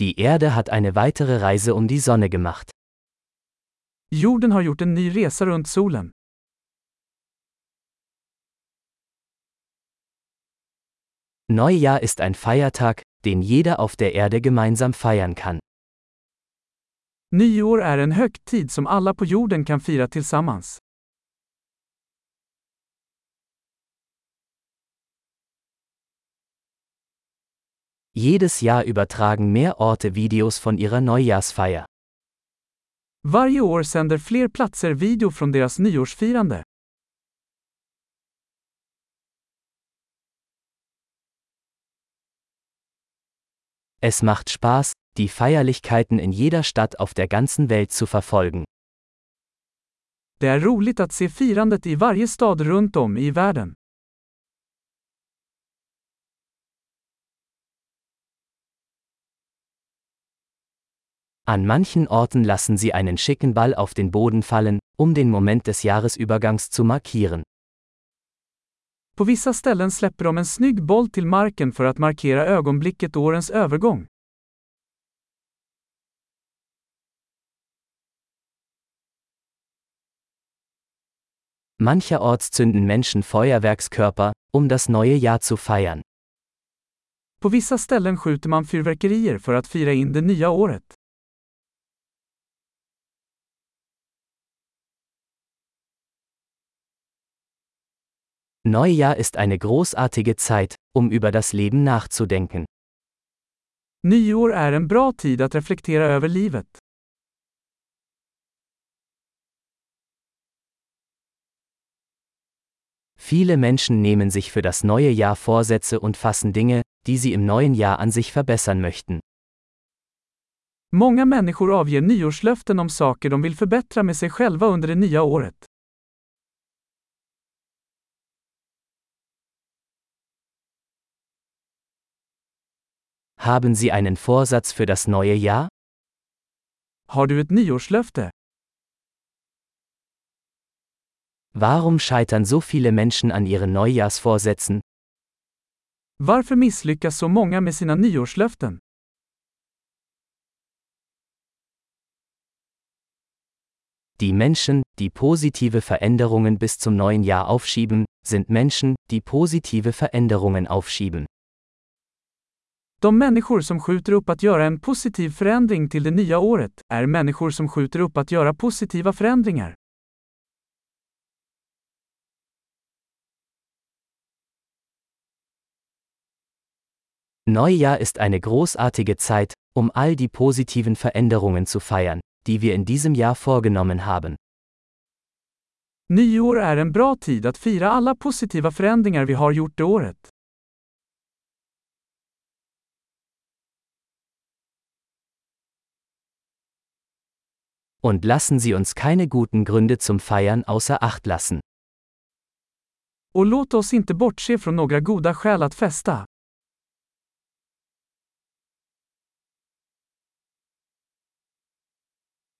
Die Erde hat eine weitere Reise um die Sonne gemacht. Jorden har gjort en ny resa runt solen. Neujahr ist ein Feiertag, den jeder auf der Erde gemeinsam feiern kann. Nyår är en högtid som alla på jorden kan fira tillsammans. Jedes Jahr übertragen mehr Orte Videos von ihrer Neujahrsfeier. Varje år sänder fler platser video från deras nyårsfirande. Es macht Spaß, die Feierlichkeiten in jeder Stadt auf der ganzen Welt zu verfolgen. Det är roligt att se firandet i varje stad runt om i världen. An manchen Orten lassen sie einen schicken Ball auf den Boden fallen, um den Moment des Jahresübergangs zu markieren. På vissa ställen släpper de en snygg boll till marken för att markera ögonblicket årens övergång. Mancherorts zünden Menschen Feuerwerkskörper, um das neue Jahr zu feiern. På vissa ställen skjuter man fyrverkerier för att fira in det nya året. Neujahr ist eine großartige Zeit, um über das Leben nachzudenken. Nyår är en bra tid att reflektera över livet. Viele Menschen nehmen sich für das neue Jahr Vorsätze und fassen Dinge, die sie im neuen Jahr an sich verbessern möchten. Många människor avger nyårslöften om saker de vill förbättra med sig själva under det nya året. Haben Sie einen Vorsatz für das neue Jahr? Har du ett nyårslöfte? Warum scheitern so viele Menschen an ihren Neujahrsvorsätzen? Varför misslyckas så många med sina nyårslöften? Die Menschen, die positive Veränderungen bis zum neuen Jahr aufschieben, sind Menschen, die positive Veränderungen aufschieben. De människor som skjuter upp att göra en positiv förändring till det nya året är människor som skjuter upp att göra positiva förändringar. Neujahr ist eine großartige Zeit, um all die positiven Veränderungen zu feiern, die wir in diesem Jahr vorgenommen haben. Nyår är en bra tid att fira alla positiva förändringar vi har gjort det året. Und lassen Sie uns keine guten Gründe zum Feiern außer Acht lassen. Och låt oss inte bortse från några goda skäl att festa.